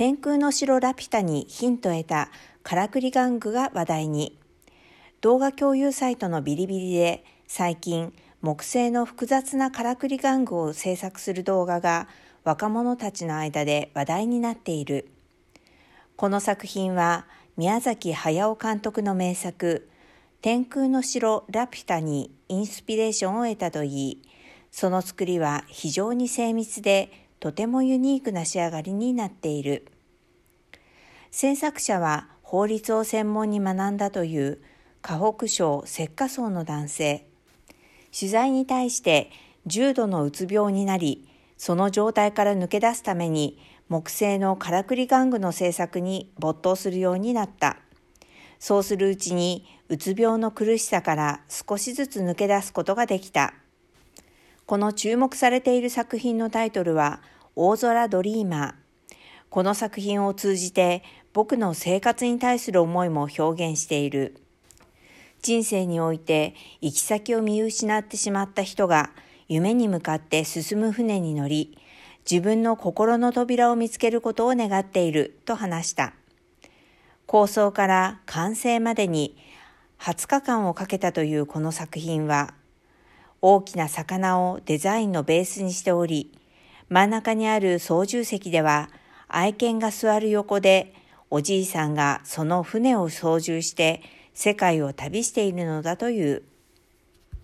天空の城ラピュタにヒントを得たからくり玩具が話題に。動画共有サイトのビリビリで最近木製の複雑なからくり玩具を制作する動画が若者たちの間で話題になっている。この作品は宮崎駿監督の名作天空の城ラピュタにインスピレーションを得たといい、その作りは非常に精密でとてもユニークな仕上がりになっている。制作者は法律を専門に学んだという河北省石化層の男性。取材に対して重度のうつ病になり、その状態から抜け出すために木製のからくり玩具の製作に没頭するようになった。そうするうちにうつ病の苦しさから少しずつ抜け出すことができた。この注目されている作品のタイトルは大空ドリーマー。この作品を通じて僕の生活に対する思いも表現している。人生において行き先を見失ってしまった人が夢に向かって進む船に乗り、自分の心の扉を見つけることを願っていると話した。構想から完成までに20日間をかけたというこの作品は、大きな魚をデザインのベースにしており、真ん中にある操縦席では愛犬が座る横でおじいさんがその船を操縦して世界を旅しているのだという。